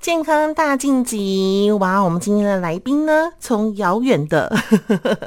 健康大晋级！哇，我们今天的来宾呢，从遥远的，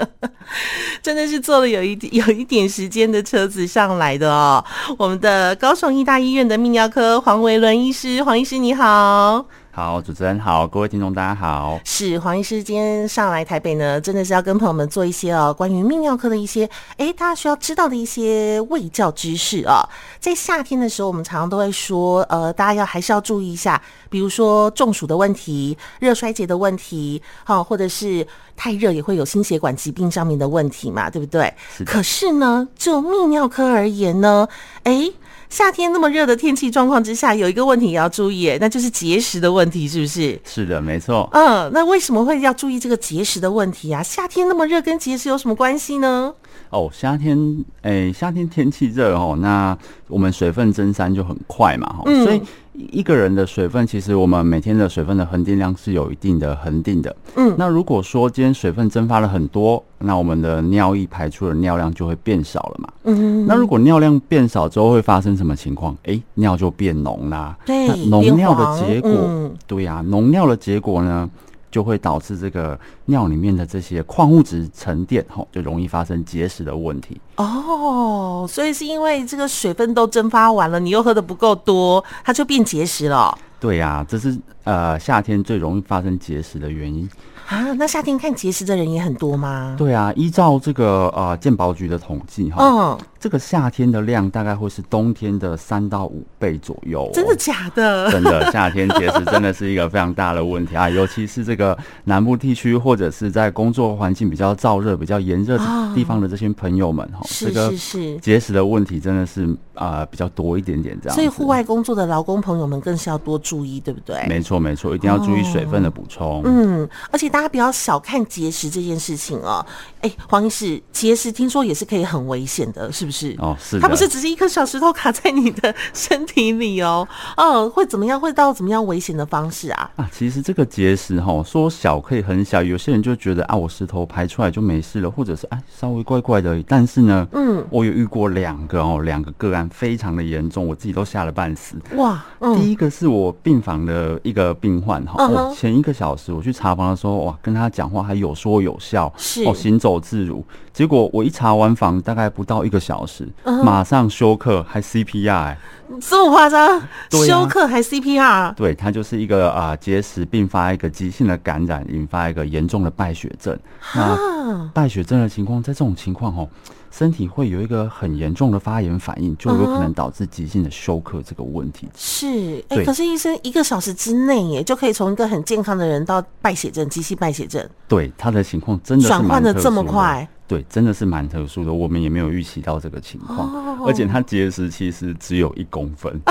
真的是坐了有一有一点时间的车子上来的哦。我们的高雄医大医院的泌尿科黄维伦医师，黄医师你好。好，主持人好，各位听众大家好。是黄医师今天上来台北呢，真的是要跟朋友们做一些哦，关于泌尿科的一些，哎，大家需要知道的一些卫教知识啊。在夏天的时候，我们常常都会说，呃，大家要还是要注意一下，比如说中暑的问题、热衰竭的问题，好，或者是太热也会有心血管疾病上面的问题嘛，对不对？是。可是呢，就泌尿科而言呢，哎。夏天那么热的天气状况之下，有一个问题也要注意，那就是节食的问题，是不是？是的，没错。嗯，那为什么会要注意这个节食的问题啊？夏天那么热，跟节食有什么关系呢？哦，夏天，哎、欸，夏天天气热哦，那我们水分蒸散就很快嘛，嗯，所以一个人的水分，其实我们每天的水分的恒定量是有一定的恒定的，嗯，那如果说今天水分蒸发了很多，那我们的尿液排出的尿量就会变少了嘛，嗯，那如果尿量变少之后会发生什么情况？哎、欸，尿就变浓啦，对，浓尿的结果，嗯、对呀、啊，浓尿的结果呢？就会导致这个尿里面的这些矿物质沉淀，吼，就容易发生结石的问题。哦，所以是因为这个水分都蒸发完了，你又喝的不够多，它就变结石了。对呀、啊，这是呃夏天最容易发生结石的原因。啊，那夏天看结石的人也很多吗？对啊，依照这个呃健保局的统计哈，嗯，这个夏天的量大概会是冬天的三到五倍左右。真的假的？真的，夏天节食真的是一个非常大的问题啊，尤其是这个南部地区或者是在工作环境比较燥热、比较炎热地方的这些朋友们哈，是是是，节食的问题真的是啊、呃、比较多一点点这样。所以户外工作的劳工朋友们更是要多注意，对不对？没错没错，一定要注意水分的补充。嗯，而且大家不要小看节食这件事情哦。哎，黄医师，节食听说也是可以很危险的，是不是？哦，是。它不是只是一颗小石头卡在你的身体里哦。嗯，会怎么样？会到怎么样危险的方式啊？啊，其实这个结石哈、哦，说小可以很小，有些人就觉得啊，我石头排出来就没事了，或者是哎稍微怪怪的。但是呢，嗯，我有遇过两个哦，两个个案非常的严重，我自己都吓了半死。哇，嗯、第一个是我病房的一个病患哈、嗯哦，前一个小时我去查房的时候，哇，跟他讲话。还有说有笑，是哦，行走自如。结果我一查完房，大概不到一个小时，嗯、马上休克，还 CPR，哎，这么夸张？休克还 CPR？对，它就是一个啊、呃、结石并发一个急性的感染，引发一个严重的败血症。那败血症的情况，在这种情况哦。身体会有一个很严重的发炎反应，就有可能导致急性的休克这个问题。是，哎，可是医生一个小时之内，耶，就可以从一个很健康的人到败血症、急性败血症。对，他的情况真的是转换的这么快。对，真的是蛮特殊的，我们也没有预期到这个情况，而且它结石其实只有一公分。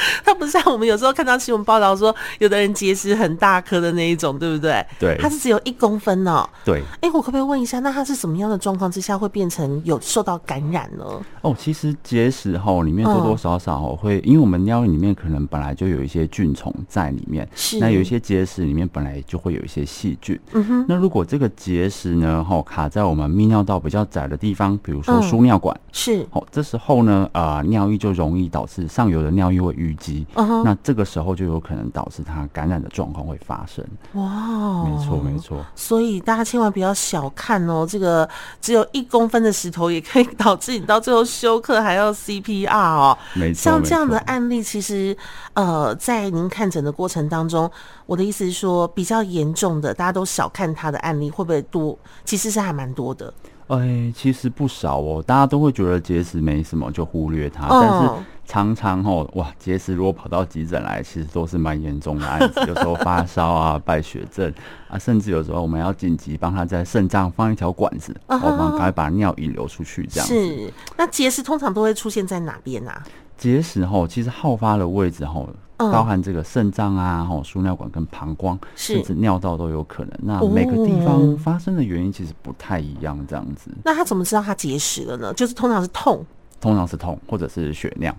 它不像我们有时候看到新闻报道说，有的人结石很大颗的那一种，对不对？对，它是只有一公分哦。对，哎、欸，我可不可以问一下，那它是什么样的状况之下会变成有受到感染呢？哦，其实结石哈里面多多少少会，因为我们尿液里面可能本来就有一些菌虫在里面，是那有一些结石里面本来就会有一些细菌。嗯哼，那如果这个结石呢，哈卡在我们泌尿道比较窄的地方，比如说输尿管，嗯、是哦，这时候呢，啊、呃，尿液就容易导致上游的尿液会淤积。Uh huh. 那这个时候就有可能导致它感染的状况会发生。哇没错没错。所以大家千万不要小看哦，这个只有一公分的石头也可以导致你到最后休克还要 CPR 哦。没错，像这样的案例，其实呃，在您看诊的过程当中，我的意思是说，比较严重的，大家都小看他的案例会不会多？其实是还蛮多的。哎，其实不少哦，大家都会觉得结石没什么，就忽略它，但是。常常哦，哇，结石如果跑到急诊来，其实都是蛮严重的案子。有时候发烧啊、败血症啊，甚至有时候我们要紧急帮他在肾脏放一条管子，我们赶快把尿引流出去，这样子。是。那结石通常都会出现在哪边啊？结石吼，其实好发的位置吼，包含这个肾脏啊、吼输尿管跟膀胱，甚至尿道都有可能。那每个地方发生的原因其实不太一样，这样子。那他怎么知道他结石了呢？就是通常是痛，通常是痛，或者是血尿。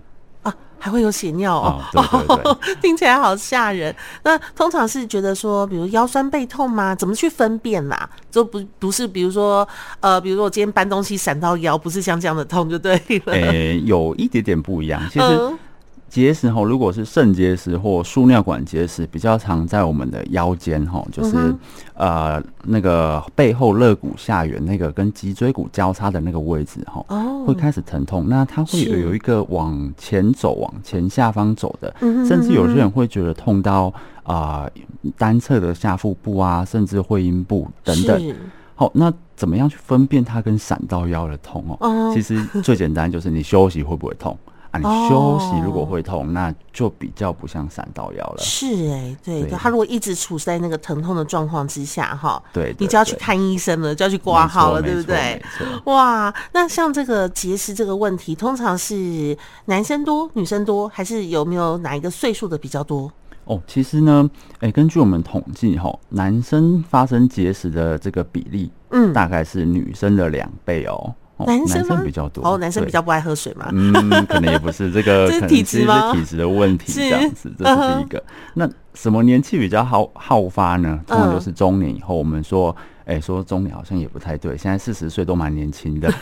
还会有血尿哦，哦对对对 听起来好吓人。那通常是觉得说，比如腰酸背痛吗？怎么去分辨啦、啊？就不不是，比如说，呃，比如说我今天搬东西闪到腰，不是像这样的痛就对了。诶、欸，有一点点不一样。其实结石吼，如果是肾结石或输尿管结石，比较常在我们的腰间吼，就是、嗯、呃那个背后肋骨下缘那个跟脊椎骨交叉的那个位置吼，哦，会开始疼痛。那它会有有一个往前走、往前下方走的，甚至有些人会觉得痛到啊、呃、单侧的下腹部啊，甚至会阴部等等。好，那怎么样去分辨它跟闪到腰的痛哦？哦其实最简单就是你休息会不会痛。啊，你休息如果会痛，哦、那就比较不像闪到腰了。是哎、欸，对对，他如果一直处在那个疼痛的状况之下，哈，对，你就要去看医生了，就要去挂号了，对不对？哇，那像这个结石这个问题，通常是男生多、女生多，还是有没有哪一个岁数的比较多？哦，其实呢，哎、欸，根据我们统计，哈，男生发生结石的这个比例，嗯，大概是女生的两倍哦。男生，比较多哦，男生比较不爱喝水嘛？嗯，可能也不是这个，这是体质吗？体质的问题这样子，这是第一个。那什么年纪比较好好发呢？通常就是中年以后。我们说。哎、欸，说中年好像也不太对，现在四十岁都蛮年轻的，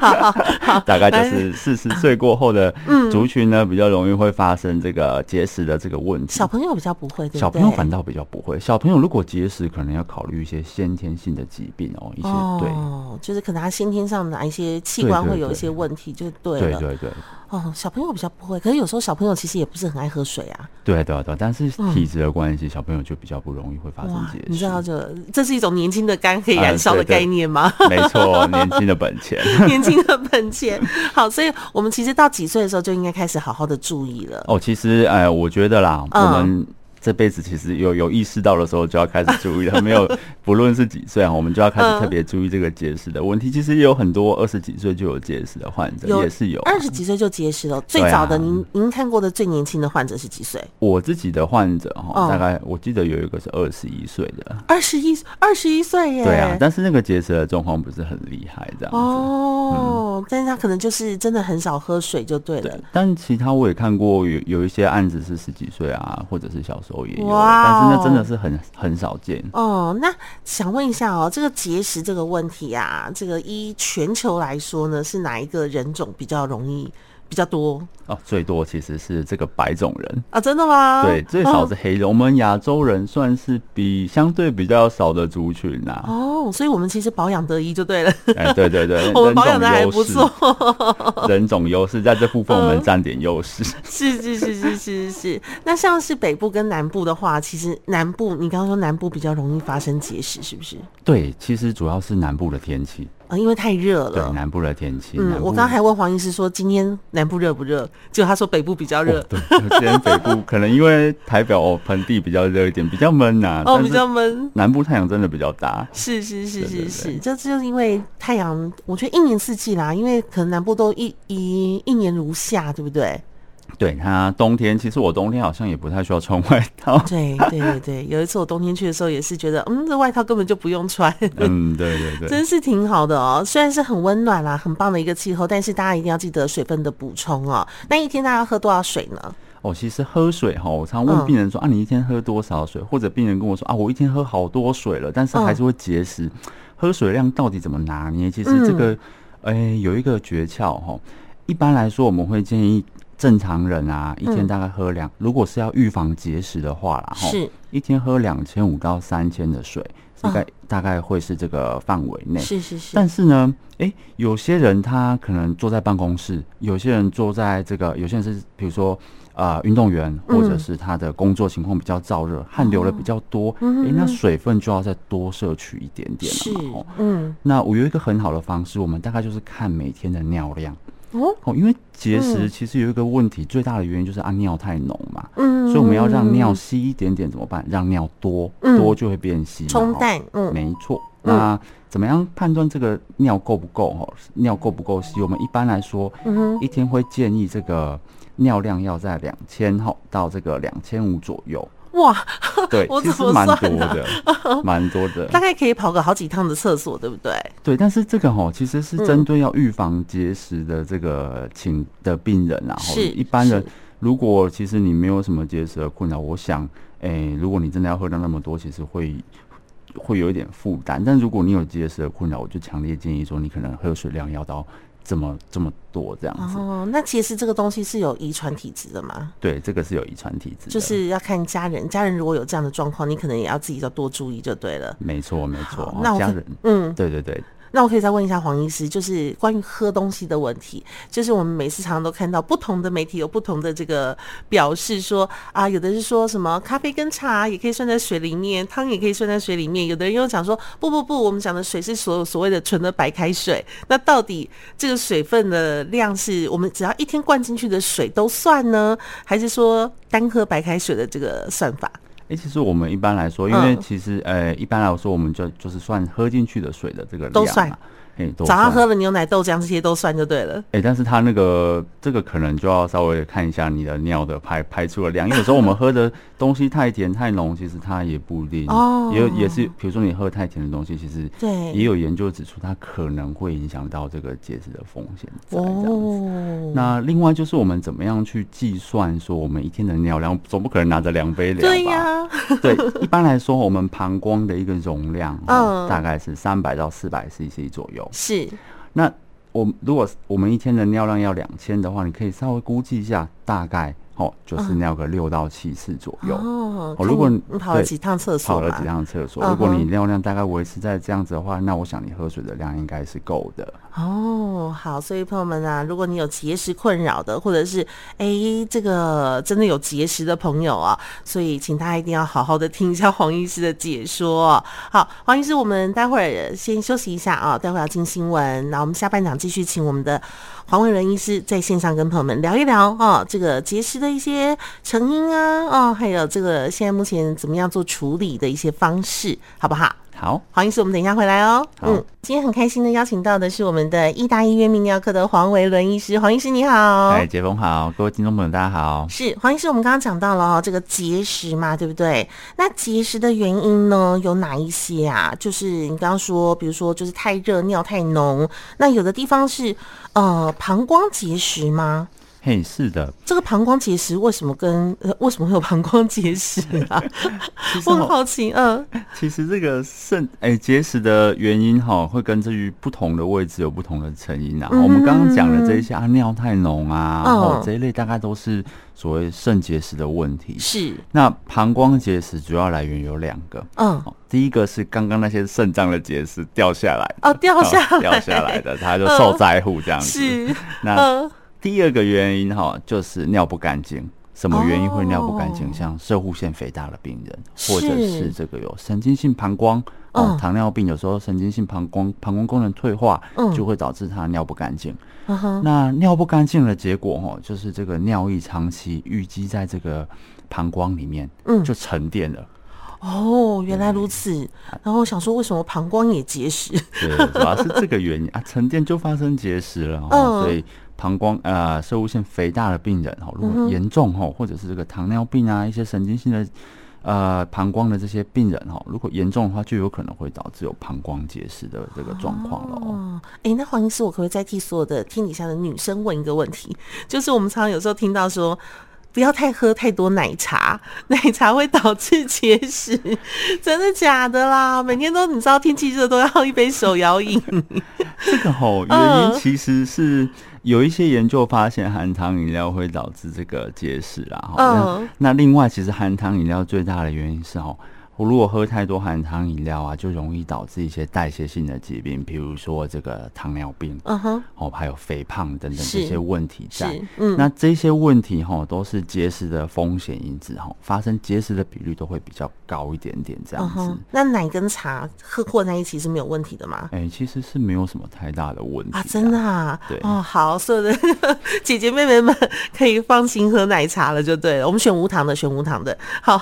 好 好好，大概就是四十岁过后的族群呢，比较容易会发生这个结石的这个问题。小朋友比较不会，小朋友反倒比较不会。小朋友如果结石，可能要考虑一些先天性的疾病哦，一些对，哦，就是可能他先天上哪一些器官会有一些问题，就对了。对对对。哦，小朋友比较不会，可是有时候小朋友其实也不是很爱喝水啊。对对对，但是体质的关系，嗯、小朋友就比较不容易会发生结石。你知道这这是一种年轻的肝可以燃烧的概念吗？呃、对对没错，年轻的本钱，年轻的本钱。好，所以我们其实到几岁的时候就应该开始好好的注意了。哦，其实哎、呃，我觉得啦，嗯、我们。这辈子其实有有意识到的时候，就要开始注意了。没有，不论是几岁啊，我们就要开始特别注意这个结石的问题。其实也有很多二十几岁就有结石的患者，也是有二十几岁就结石了。最早的您您看过的最年轻的患者是几岁？我自己的患者哈，大概我记得有一个是二十一岁的，二十一二十一岁耶。对啊，但是那个结石的状况不是很厉害，这样子哦。但是他可能就是真的很少喝水就对了。但其他我也看过有有一些案子是十几岁啊，或者是小时候。哇，但是那真的是很很少见哦。那想问一下哦，这个结石这个问题啊，这个依全球来说呢，是哪一个人种比较容易？比较多哦，最多其实是这个白种人啊，真的吗？对，最少是黑人。哦、我们亚洲人算是比相对比较少的族群呐、啊。哦，所以我们其实保养得宜就对了。哎、欸，对对对，我们保养的还不错。人种优势在这部分我们占点优势。是是是是是是。那像是北部跟南部的话，其实南部你刚刚说南部比较容易发生结石，是不是？对，其实主要是南部的天气。因为太热了。对，南部的天气。嗯，我刚刚还问黄医师说，今天南部热不热？结果他说北部比较热。对，今天北部可能因为台表盆地比较热一点，比较闷呐。哦，比较闷。南部太阳真的比较大。是是是是是，这就是因为太阳，我觉得一年四季啦，因为可能南部都一一一年如夏，对不对？对，它冬天，其实我冬天好像也不太需要穿外套。对对对对，有一次我冬天去的时候也是觉得，嗯，这外套根本就不用穿。嗯，对对对，真是挺好的哦。虽然是很温暖啦，很棒的一个气候，但是大家一定要记得水分的补充哦。那一天大家要喝多少水呢？哦，其实喝水哈，我常问病人说、嗯、啊，你一天喝多少水？或者病人跟我说啊，我一天喝好多水了，但是还是会结石。嗯、喝水量到底怎么拿捏？其实这个，哎、嗯欸，有一个诀窍哈。一般来说，我们会建议。正常人啊，一天大概喝两，嗯、如果是要预防结石的话啦，是一天喝两千五到三千的水，大概、哦、大概会是这个范围内。是是是。但是呢，哎、欸，有些人他可能坐在办公室，有些人坐在这个，有些人是比如说啊运动员，或者是他的工作情况比较燥热，嗯、汗流的比较多，哎、嗯欸，那水分就要再多摄取一点点了嘛。是，嗯。那我有一个很好的方式，我们大概就是看每天的尿量。哦，因为结石其实有一个问题，嗯、最大的原因就是啊尿太浓嘛，嗯，所以我们要让尿稀一点点怎么办？让尿多，嗯、多就会变稀，冲淡，嗯，没错。那怎么样判断这个尿够不够？哈，尿够不够稀？我们一般来说，嗯哼，一天会建议这个尿量要在两千哈到这个两千五左右。哇，对，其实蛮多的，蛮多的，大概可以跑个好几趟的厕所，对不对？对，但是这个哈，其实是针对要预防结石的这个请的病人，然后一般人如果其实你没有什么结石的困扰，我想，哎，如果你真的要喝到那么多，其实会会有一点负担。但如果你有结石的困扰，我就强烈建议说，你可能喝水量要到这么这么多这样子。哦，那其实这个东西是有遗传体质的吗？对，这个是有遗传体质，就是要看家人，家人如果有这样的状况，你可能也要自己要多注意就对了。没错，没错。那我家人，嗯，对对对。那我可以再问一下黄医师，就是关于喝东西的问题，就是我们每次常常都看到不同的媒体有不同的这个表示说啊，有的是说什么咖啡跟茶也可以算在水里面，汤也可以算在水里面，有的人又讲说不不不，我们讲的水是所有所谓的纯的白开水，那到底这个水分的量是我们只要一天灌进去的水都算呢，还是说单喝白开水的这个算法？哎、欸，其实我们一般来说，因为其实呃，一般来说，我们就就是算喝进去的水的这个量都算。哎，早上喝了牛奶、豆浆这些都算就对了。哎、欸，但是它那个这个可能就要稍微看一下你的尿的排排出的量，因为有时候我们 喝的东西太甜太浓，其实它也不一定。哦。也有也是，比如说你喝太甜的东西，其实对也有研究指出它可能会影响到这个结石的风险。哦。那另外就是我们怎么样去计算说我们一天的尿量，总不可能拿着量杯量吧？对呀、啊。对，一般来说我们膀胱的一个容量，嗯，大概是三百到四百 CC 左右。是，那我如果我们一天的尿量要两千的话，你可以稍微估计一下，大概。哦，就是尿个六到七次左右。哦，如果你跑了几趟厕所，跑了几趟厕所，如果你尿量大概维持在这样子的话，那我想你喝水的量应该是够的。哦，好，所以朋友们啊，如果你有结石困扰的，或者是哎、欸，这个真的有结石的朋友啊，所以请大家一定要好好的听一下黄医师的解说。好，黄医师，我们待会儿先休息一下啊，待会儿要进新闻，那我们下半场继续请我们的黄伟伦医师在线上跟朋友们聊一聊哦，这个结石的一些成因啊，哦，还有这个现在目前怎么样做处理的一些方式，好不好？好，黄医师，我们等一下回来哦。嗯，今天很开心的邀请到的是我们的义大医院泌尿科的黄维伦医师。黄医师你好，哎，洁枫好，各位听众朋友大家好。是黄医师，我们刚刚讲到了哦，这个结石嘛，对不对？那结石的原因呢，有哪一些啊？就是你刚刚说，比如说就是太热，尿太浓，那有的地方是呃膀胱结石吗？嘿，是的，这个膀胱结石为什么跟呃为什么会有膀胱结石啊？我很好奇，嗯，其实这个肾哎结石的原因哈，会根据不同的位置有不同的成因啊。嗯、我们刚刚讲的这一些啊，尿太浓啊，然后、嗯、这一类大概都是所谓肾结石的问题。是，那膀胱结石主要来源有两个，嗯，第一个是刚刚那些肾脏的结石掉下来哦，掉下来掉下来的，它就受灾户这样子。嗯、是，那。嗯第二个原因哈，就是尿不干净。什么原因会尿不干净？Oh, 像射护腺肥大的病人，或者是这个有神经性膀胱哦，糖尿病有时候神经性膀胱膀胱功能退化，就会导致他尿不干净。Uh-huh. 那尿不干净的结果哈，就是这个尿液长期淤积在这个膀胱里面，嗯，就沉淀了。哦，原来如此。然后想说，为什么膀胱也结石？对，主要是这个原因啊，沉淀就发生结石了。嗯，所以。膀胱呃，摄物腺肥大的病人哈，如果严重哈，或者是这个糖尿病啊，一些神经性的呃膀胱的这些病人哈，如果严重的话，就有可能会导致有膀胱结石的这个状况了。哦，哎、欸，那黄医师，我可不可以再替所有的天底下的女生问一个问题？就是我们常常有时候听到说，不要太喝太多奶茶，奶茶会导致结石，真的假的啦？每天都你知道天气热都要一杯手摇饮。这个吼 原因其实是。有一些研究发现，含糖饮料会导致这个结石啦。嗯，那另外，其实含糖饮料最大的原因是哦。我如果喝太多含糖饮料啊，就容易导致一些代谢性的疾病，比如说这个糖尿病，嗯哼，哦，还有肥胖等等这些问题在。嗯，那这些问题哈，都是结石的风险因子哈，发生结石的比率都会比较高一点点这样子。嗯、那奶跟茶喝混在一起是没有问题的吗？哎、欸，其实是没有什么太大的问题啊，真的啊。对哦，好，所有的 姐姐妹妹们可以放心喝奶茶了，就对了。我们选无糖的，选无糖的。好，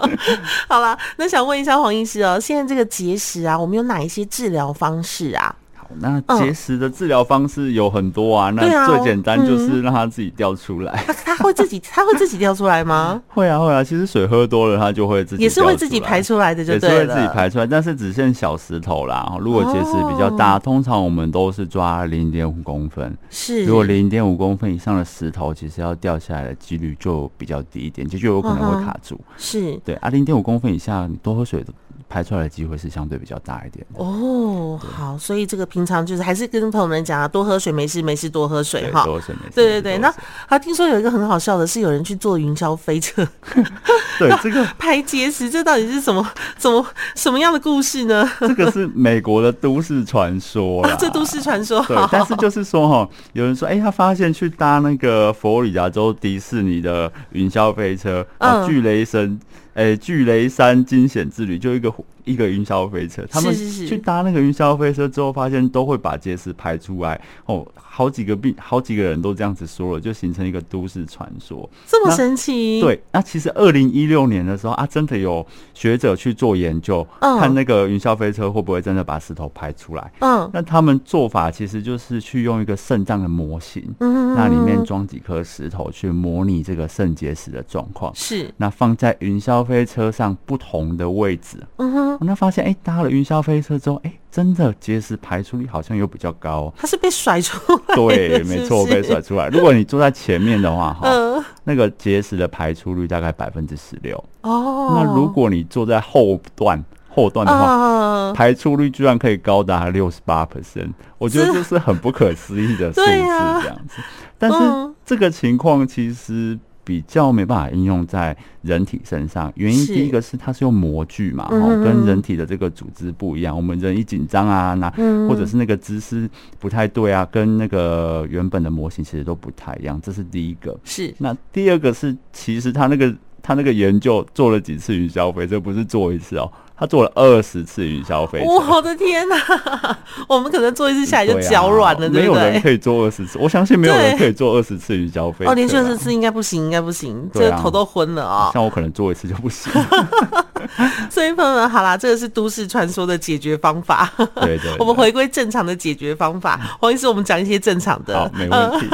好了。那想问一下黄医师哦，现在这个结石啊，我们有哪一些治疗方式啊？那结石的治疗方式有很多啊，嗯、那最简单就是让它自己掉出来。它、嗯、会自己，它会自己掉出来吗？会啊，会啊。其实水喝多了，它就会自己，也是会自己排出来的，就。也是会自己排出来，但是只剩小石头啦。如果结石比较大，哦、通常我们都是抓零点五公分。是，如果零点五公分以上的石头，其实要掉下来的几率就比较低一点，就就有可能会卡住。是对啊，零点五公分以下，你多喝水排出来的机会是相对比较大一点哦。好，所以这个平常就是还是跟朋友们讲啊，多喝水，没事没事多喝水哈。多喝水没事。对对对，那他听说有一个很好笑的是，有人去坐云霄飞车，对这个排结石，这到底是什么怎么什么样的故事呢？这个是美国的都市传说啦，这都市传说。对，但是就是说哈，有人说，哎，他发现去搭那个佛罗里达州迪士尼的云霄飞车，啊，巨雷神。哎、巨雷山惊险之旅就一个一个云霄飞车，他们去搭那个云霄飞车之后，发现都会把结石排出来哦。好几个病，好几个人都这样子说了，就形成一个都市传说。这么神奇？对，那其实二零一六年的时候啊，真的有学者去做研究，嗯、看那个云霄飞车会不会真的把石头排出来。嗯，那他们做法其实就是去用一个肾脏的模型，嗯，那里面装几颗石头去模拟这个肾结石的状况。是，那放在云霄飞车上不同的位置，嗯哼，那发现哎、欸，搭了云霄飞车之后，哎、欸。真的结石排出率好像又比较高，它是被甩出来，对，没错，被甩出来。如果你坐在前面的话，哈、呃，那个结石的排出率大概百分之十六。哦，那如果你坐在后段，后段的话，呃、排出率居然可以高达六十八 percent，我觉得这是很不可思议的数字，这样子。啊、但是这个情况其实。比较没办法应用在人体身上，原因第一个是它是用模具嘛，跟人体的这个组织不一样。我们人一紧张啊，那或者是那个姿势不太对啊，跟那个原本的模型其实都不太一样。这是第一个。是。那第二个是，其实他那个他那个研究做了几次云霄飞车，这不是做一次哦。他做了二十次云霄飞车，我的天哪！我们可能做一次下来就脚软了，对不对？没有人可以做二十次，我相信没有人可以做二十次云霄飞车。哦，连续二十次应该不行，应该不行，这个头都昏了啊！像我可能做一次就不行。所以朋友们，好啦，这个是都市传说的解决方法。对对，我们回归正常的解决方法。黄医师，我们讲一些正常的。好，没问题。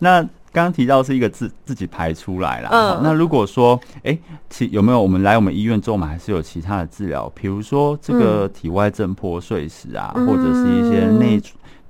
那。刚刚提到是一个自自己排出来啦，嗯，那如果说，哎，其有没有我们来我们医院之后，我们还是有其他的治疗，比如说这个体外震破碎石啊，嗯、或者是一些内。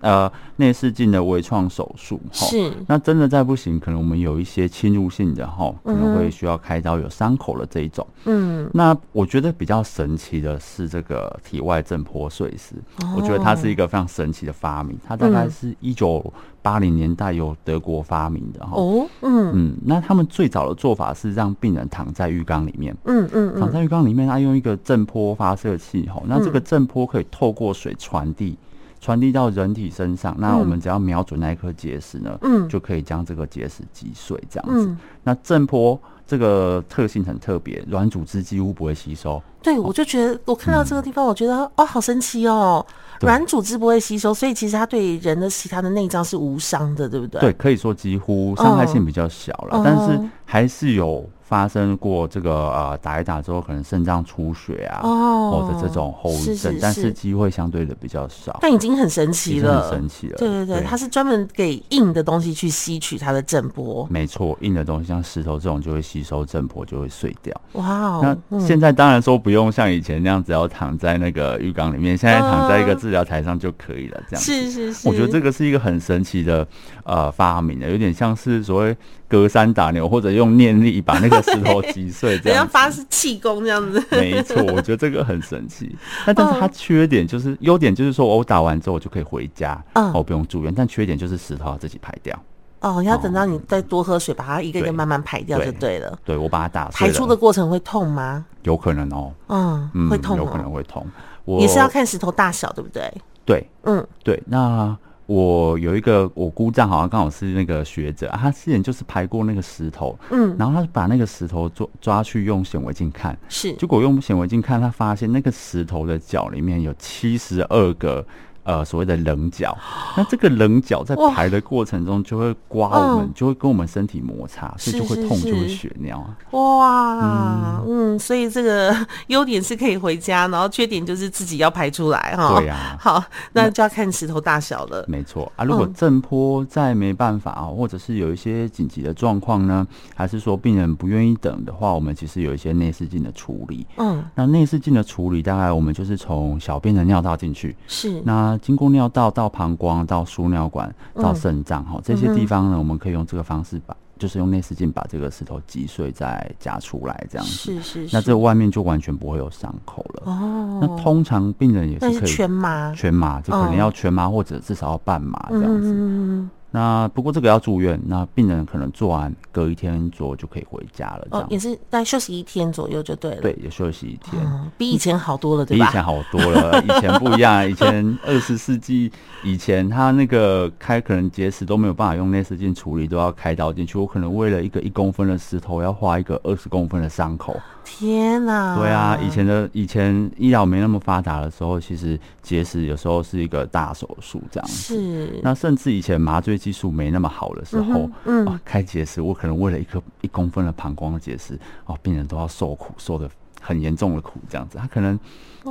呃，内视镜的微创手术，是。那真的再不行，可能我们有一些侵入性的哈，可能会需要开刀有伤口的这一种。嗯。那我觉得比较神奇的是这个体外震波碎石，哦、我觉得它是一个非常神奇的发明。它大概是一九八零年代由德国发明的哈。哦。嗯嗯。那他们最早的做法是让病人躺在浴缸里面。嗯嗯，嗯。躺在浴缸里面，他用一个震波发射器哈，那这个震波可以透过水传递。传递到人体身上，那我们只要瞄准那一颗结石呢，嗯，就可以将这个结石击碎，这样子。嗯、那震波这个特性很特别，软组织几乎不会吸收。对，我就觉得我看到这个地方，我觉得、嗯、哦，好神奇哦，软组织不会吸收，所以其实它对人的其他的内脏是无伤的，对不对？对，可以说几乎伤害性比较小了，哦、但是还是有。发生过这个呃打一打之后可能肾脏出血啊，哦，或者这种后遗症，但是机会相对的比较少。但已经很神奇了，很神奇了。对对对，它是专门给硬的东西去吸取它的震波。没错，硬的东西像石头这种就会吸收震波，就会碎掉。哇哦！那现在当然说不用像以前那样子要躺在那个浴缸里面，现在躺在一个治疗台上就可以了。这样是是是，我觉得这个是一个很神奇的呃发明的，有点像是所谓。隔山打牛，或者用念力把那个石头击碎，这样。发是气功这样子。没错，我觉得这个很神奇。那但是它缺点就是，优点就是说我打完之后我就可以回家，哦，我不用住院。但缺点就是石头要自己排掉。哦，要等到你再多喝水，把它一个一个慢慢排掉就对了。对，我把它打。排出的过程会痛吗？有可能哦。嗯，会痛，有可能会痛。也是要看石头大小，对不对？对，嗯，对，那。我有一个我姑丈，好像刚好是那个学者，他之前就是排过那个石头，嗯，然后他把那个石头抓抓去用显微镜看，是，结果用显微镜看，他发现那个石头的脚里面有七十二个。呃，所谓的棱角，那这个棱角在排的过程中就会刮我们，就会跟我们身体摩擦，所以就会痛，就会血尿啊。哇，嗯，所以这个优点是可以回家，然后缺点就是自己要排出来哈。对呀。好，那就要看石头大小了。没错啊，如果震波再没办法啊，或者是有一些紧急的状况呢，还是说病人不愿意等的话，我们其实有一些内视镜的处理。嗯，那内视镜的处理，大概我们就是从小便的尿道进去，是那。经过尿道到膀胱到输尿管到肾脏哈，这些地方呢，我们可以用这个方式把就是用内视镜把这个石头击碎再夹出来这样子。是是是。那这外面就完全不会有伤口了。哦。那通常病人也是可以全麻，全麻就可能要全麻或者至少要半麻这样子。嗯。那不过这个要住院，那病人可能做完隔一天左右就可以回家了。这样、哦、也是大概休息一天左右就对了。对，也休息一天，嗯、比以前好多了，对吧？比以前好多了，以前不一样。以前二十世纪以前，他那个开可能结石都没有办法用内视镜处理，都要开刀进去。我可能为了一个一公分的石头，要画一个二十公分的伤口。天哪！对啊，以前的以前医疗没那么发达的时候，其实结石有时候是一个大手术这样子。是。那甚至以前麻醉技术没那么好的时候，嗯，嗯、啊，开结石，我可能为了一颗一公分的膀胱的结石，哦、啊，病人都要受苦，受的很严重的苦这样子。他可能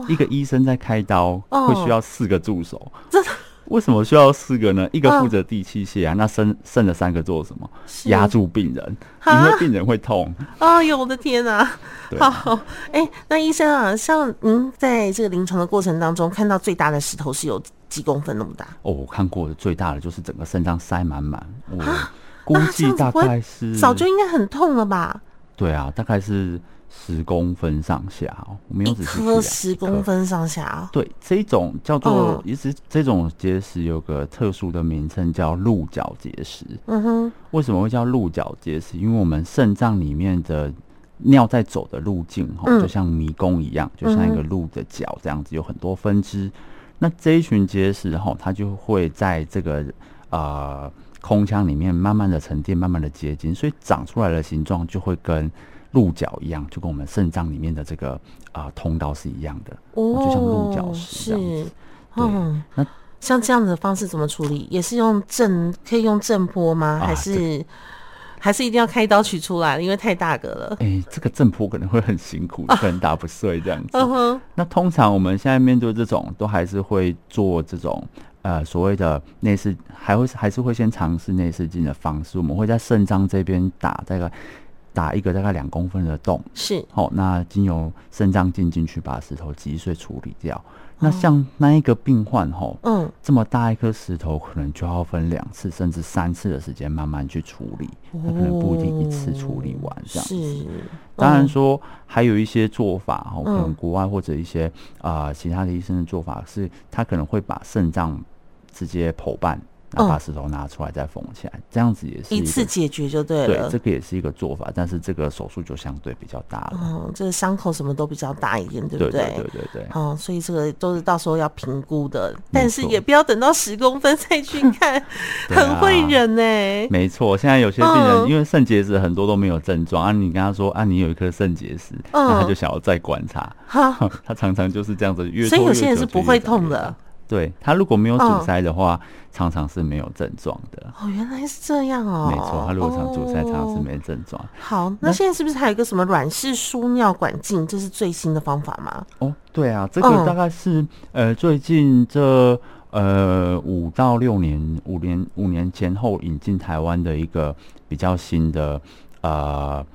一个医生在开刀会需要四个助手。真的。为什么需要四个呢？一个负责递器械啊，那剩剩的三个做什么？压住病人，因为病人会痛。哎呦，我的天哪！好，哎、欸，那医生啊，像您在这个临床的过程当中，看到最大的石头是有几公分那么大？哦，我看过的最大的就是整个肾脏塞满满，我估计大概是早就应该很痛了吧？对啊，大概是。十公分上下哦，我没有仔细一颗十公分上下，对，这种叫做，也是这种结石有个特殊的名称叫鹿角结石。嗯哼，为什么会叫鹿角结石？因为我们肾脏里面的尿在走的路径哈，就像迷宫一样，就像一个鹿的角这样子，有很多分支。那这一群结石哈，它就会在这个呃空腔里面慢慢的沉淀，慢慢的结晶，所以长出来的形状就会跟。鹿角一样，就跟我们肾脏里面的这个啊、呃、通道是一样的，哦，就像鹿角石这样子。嗯，那像这样的方式怎么处理？也是用震，可以用震波吗？啊、还是还是一定要开刀取出来？因为太大个了。哎、欸，这个震波可能会很辛苦，可能打不碎这样子。嗯哼。那通常我们现在面对这种，都还是会做这种呃所谓的内视，还会还是会先尝试内视镜的方式。我们会在肾脏这边打这个。打一个大概两公分的洞，是好、哦，那经由肾脏进进去把石头击碎处理掉。哦、那像那一个病患吼，嗯，这么大一颗石头，可能就要分两次甚至三次的时间慢慢去处理，他、哦、可能不一定一次处理完这样子。是当然说还有一些做法哦，可能国外或者一些啊、呃、其他的医生的做法是，他可能会把肾脏直接剖半。然后把石头拿出来再缝起来，嗯、这样子也是一次解决就对了。对，这个也是一个做法，但是这个手术就相对比较大了。嗯，这个伤口什么都比较大一点，对不对？对对对对对。嗯，所以这个都是到时候要评估的，但是也不要等到十公分再去看，很会忍呢、欸。没错，现在有些病人、嗯、因为肾结石很多都没有症状啊，你跟他说啊，你有一颗肾结石，嗯、那他就想要再观察。哈、嗯，他常常就是这样子越，越所以有些人是不会痛的。对，他如果没有阻塞的话，哦、常常是没有症状的。哦，原来是这样哦。没错，他如果常阻塞，常常是没症状。好，那现在是不是还有一个什么软式输尿管镜？这是最新的方法吗？哦，对啊，这个大概是、嗯、呃最近这呃五到六年、五年五年前后引进台湾的一个比较新的呃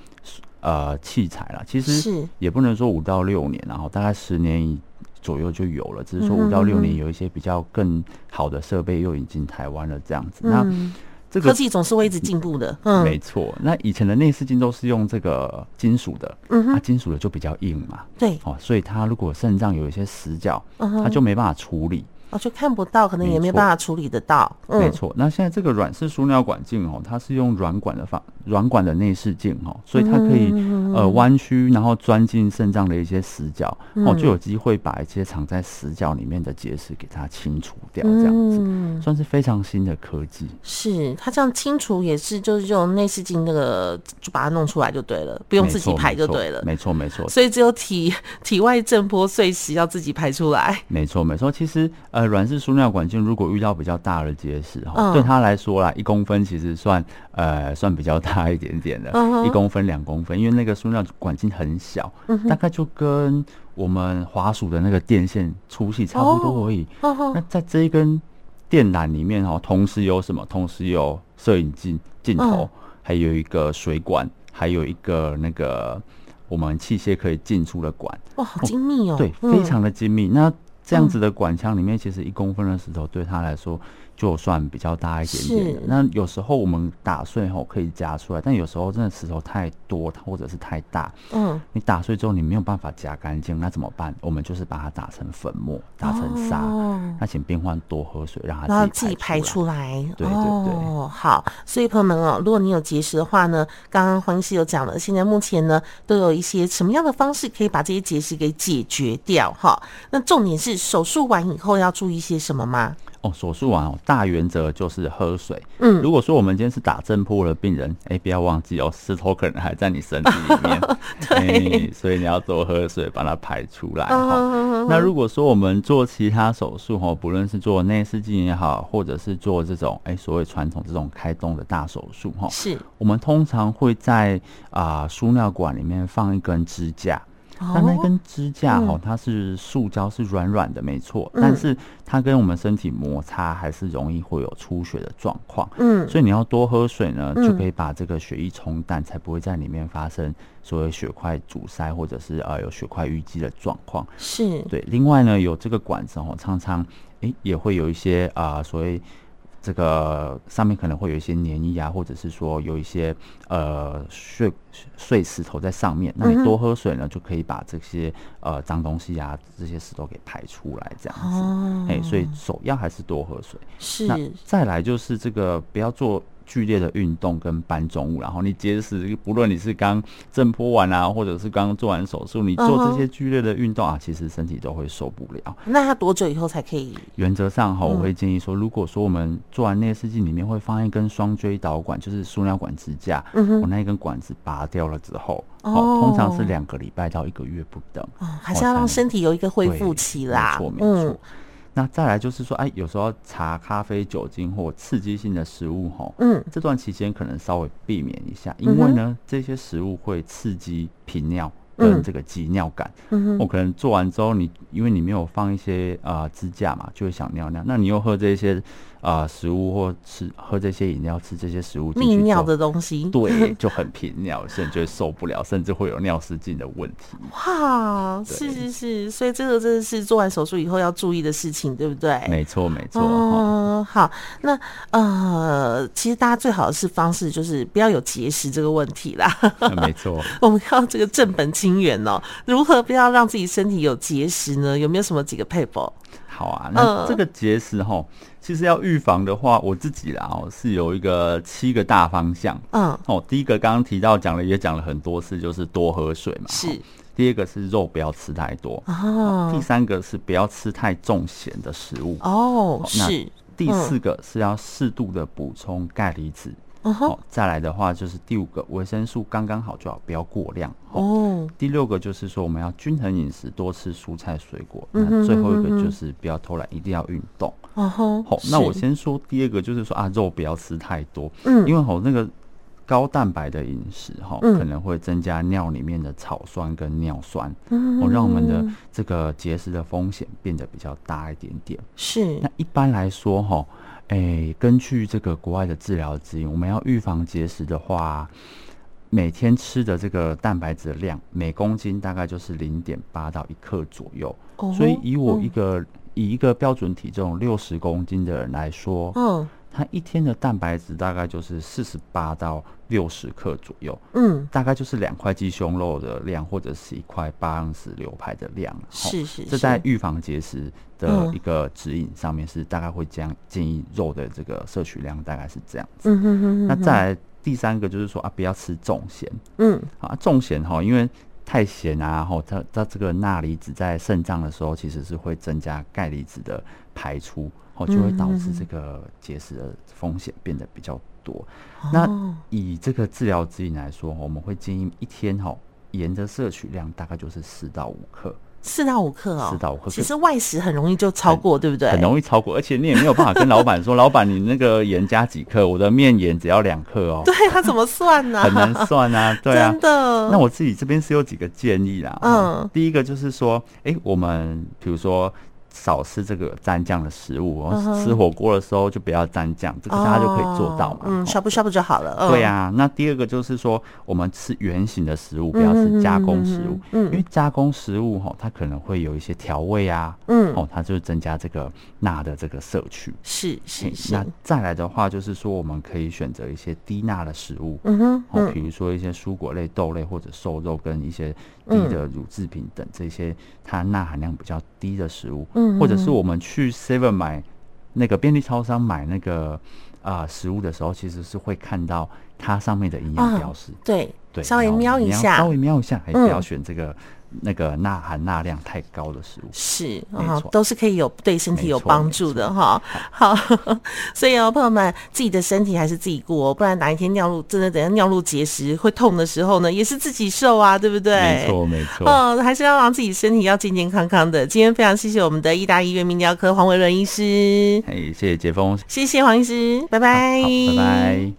呃器材啦。其实也不能说五到六年，然后大概十年以。左右就有了，只是说五到六年有一些比较更好的设备又引进台湾了，这样子。嗯、那这个科技总是会一直进步的，嗯，没错。那以前的内视镜都是用这个金属的，嗯哼，啊、金属的就比较硬嘛，对，哦，所以它如果肾脏有一些死角，它就没办法处理。哦，就看不到，可能也没办法处理得到。没错，嗯、没错，那现在这个软式输尿管镜哦，它是用软管的方，软管的内视镜哦，所以它可以、嗯、呃弯曲，然后钻进肾脏的一些死角、嗯、哦，就有机会把一些藏在死角里面的结石给它清除掉，这样子、嗯、算是非常新的科技。是它这样清除也是就是用内视镜那个就把它弄出来就对了，不用自己排就对了。没错没错，所以只有体 体外震波碎石要自己排出来。没错没错，其实呃。软式输尿管镜如果遇到比较大的结石哈，对他来说啦，一公分其实算呃算比较大一点点的，一公分两公分，因为那个输尿管镜很小，大概就跟我们滑鼠的那个电线粗细差不多而已。那在这一根电缆里面哈，同时有什么？同时有摄影镜镜头，还有一个水管，还有一个那个我们器械可以进出的管。哇，好精密哦！对，非常的精密。那这样子的管腔里面，其实一公分的石头对他来说，就算比较大一点点的。那有时候我们打碎后可以夹出来，但有时候真的石头太多或者是太大，嗯，你打碎之后你没有办法夹干净，那怎么办？我们就是把它打成粉末，打成沙。哦、那请病患多喝水，让它自己排出来。对对对、哦，好。所以朋友们哦，如果你有结石的话呢，刚刚黄医师有讲了，现在目前呢都有一些什么样的方式可以把这些结石给解决掉？哈，那重点是手术完以后要注意些什么吗？哦，手术完哦，大原则就是喝水。嗯，如果说我们今天是打震波的病人，哎、欸，不要忘记哦，石头可能还在你身体里面，对、欸，所以你要多喝水，把它排出来。哈、哦，那如果说我们做其他手术哦，不论是做内视镜也好，或者是做这种哎、欸、所谓传统这种开动的大手术哈，是我们通常会在啊输尿管里面放一根支架。那那根支架哦，它是塑胶，是软软的，没错。但是它跟我们身体摩擦，还是容易会有出血的状况。嗯，所以你要多喝水呢，就可以把这个血液冲淡，才不会在里面发生所谓血块阻塞，或者是呃有血块淤积的状况。是对。另外呢，有这个管子哦，常常哎也会有一些啊所谓。这个上面可能会有一些粘液啊，或者是说有一些呃碎碎石头在上面，那你多喝水呢，就可以把这些呃脏东西啊这些石头给排出来，这样子。哎，所以首要还是多喝水。是。那再来就是这个不要做。剧烈的运动跟搬重物，然后你结石，不论你是刚震波完啊，或者是刚做完手术，你做这些剧烈的运动啊，其实身体都会受不了。那他多久以后才可以？原则上哈，我会建议说，如果说我们做完内视镜里面会放一根双椎导管，就是输尿管支架，嗯我那一根管子拔掉了之后，哦，通常是两个礼拜到一个月不等，哦，还是要让身体有一个恢复期啦。没错，没错。那再来就是说，哎，有时候茶、咖啡、酒精或刺激性的食物，吼，嗯，这段期间可能稍微避免一下，因为呢，这些食物会刺激频尿跟这个急尿感。嗯，我可能做完之后，你因为你没有放一些呃支架嘛，就会想尿尿，那你又喝这些。啊、呃，食物或吃喝这些饮料，吃这些食物，泌尿的东西，对，就很频尿，甚至就会受不了，甚至会有尿失禁的问题。哇，是是是，所以这个真的是做完手术以后要注意的事情，对不对？没错没错。嗯，好，那呃，其实大家最好的是方式就是不要有结石这个问题啦。没错，我们要这个正本清源哦。如何不要让自己身体有结石呢？有没有什么几个撇步？好啊，那这个结石哈。呃其实要预防的话，我自己啦哦是有一个七个大方向。嗯，哦，第一个刚刚提到讲了，也讲了很多次，就是多喝水嘛。是。第二个是肉不要吃太多。哦。第三个是不要吃太重咸的食物。哦，是。第四个是要适度的补充钙离子。哦，再来的话就是第五个维生素刚刚好就好，不要过量。哦，第六个就是说我们要均衡饮食，多吃蔬菜水果。那最后一个就是不要偷懒，一定要运动。哦好，那我先说第二个，就是说啊，肉不要吃太多。嗯，因为吼那个高蛋白的饮食哈，可能会增加尿里面的草酸跟尿酸，哦，让我们的这个结石的风险变得比较大一点点。是，那一般来说哈。哎、欸，根据这个国外的治疗指引，我们要预防结石的话，每天吃的这个蛋白质的量，每公斤大概就是零点八到一克左右。哦、所以以我一个、嗯、以一个标准体重六十公斤的人来说，嗯，他一天的蛋白质大概就是四十八到六十克左右。嗯，大概就是两块鸡胸肉的量，或者是一块八盎司牛排的量。是是，是，这在预防结石的一个指引上面是大概会这样建议肉的这个摄取量大概是这样子。嗯哼哼哼。那再来第三个就是说啊，不要吃重咸。嗯。啊，重咸哈，因为太咸啊，哦，它它这个钠离子在肾脏的时候其实是会增加钙离子的排出，哦，就会导致这个结石的风险变得比较多。那以这个治疗指引来说，我们会建议一天哈盐的摄取量大概就是四到五克。四到五克哦，四到五克。其实外食很容易就超过，对不对？很容易超过，而且你也没有办法跟老板说，老板你那个盐加几克，我的面盐只要两克哦。对，他怎么算呢？很难算啊，对啊。真的。那我自己这边是有几个建议啦。嗯。第一个就是说，哎，我们比如说少吃这个蘸酱的食物哦。吃火锅的时候就不要蘸酱，这个大家就可以做到嘛。嗯，刷不刷不就好了。对呀。那第二个就是说，我们吃原形的食物，不要吃加工食物。嗯，因为加工食物哈，它可能会有一些调味啊。嗯。哦，它就增加这个钠的这个摄取。是是是。那再来的话，就是说我们可以选择一些低钠的食物。嗯哼。哦，比如说一些蔬果类、豆类或者瘦肉跟一些低的乳制品等这些，它钠含量比较低的食物。嗯。或者是我们去 Seven 买那个便利超商买那个啊、呃、食物的时候，其实是会看到它上面的营养标识。对对，稍微瞄一下，稍微瞄一下，还是要选这个。那个钠含钠量太高的食物是啊，都是可以有对身体有帮助的哈。好，所以哦，朋友们，自己的身体还是自己顾哦，不然哪一天尿路真的等下尿路结石会痛的时候呢，也是自己受啊，对不对？没错，没错。哦，还是要让自己身体要健健康康的。今天非常谢谢我们的义大医院泌尿科黄维伦医师，哎，谢谢杰峰，谢谢黄医师，拜拜，拜拜。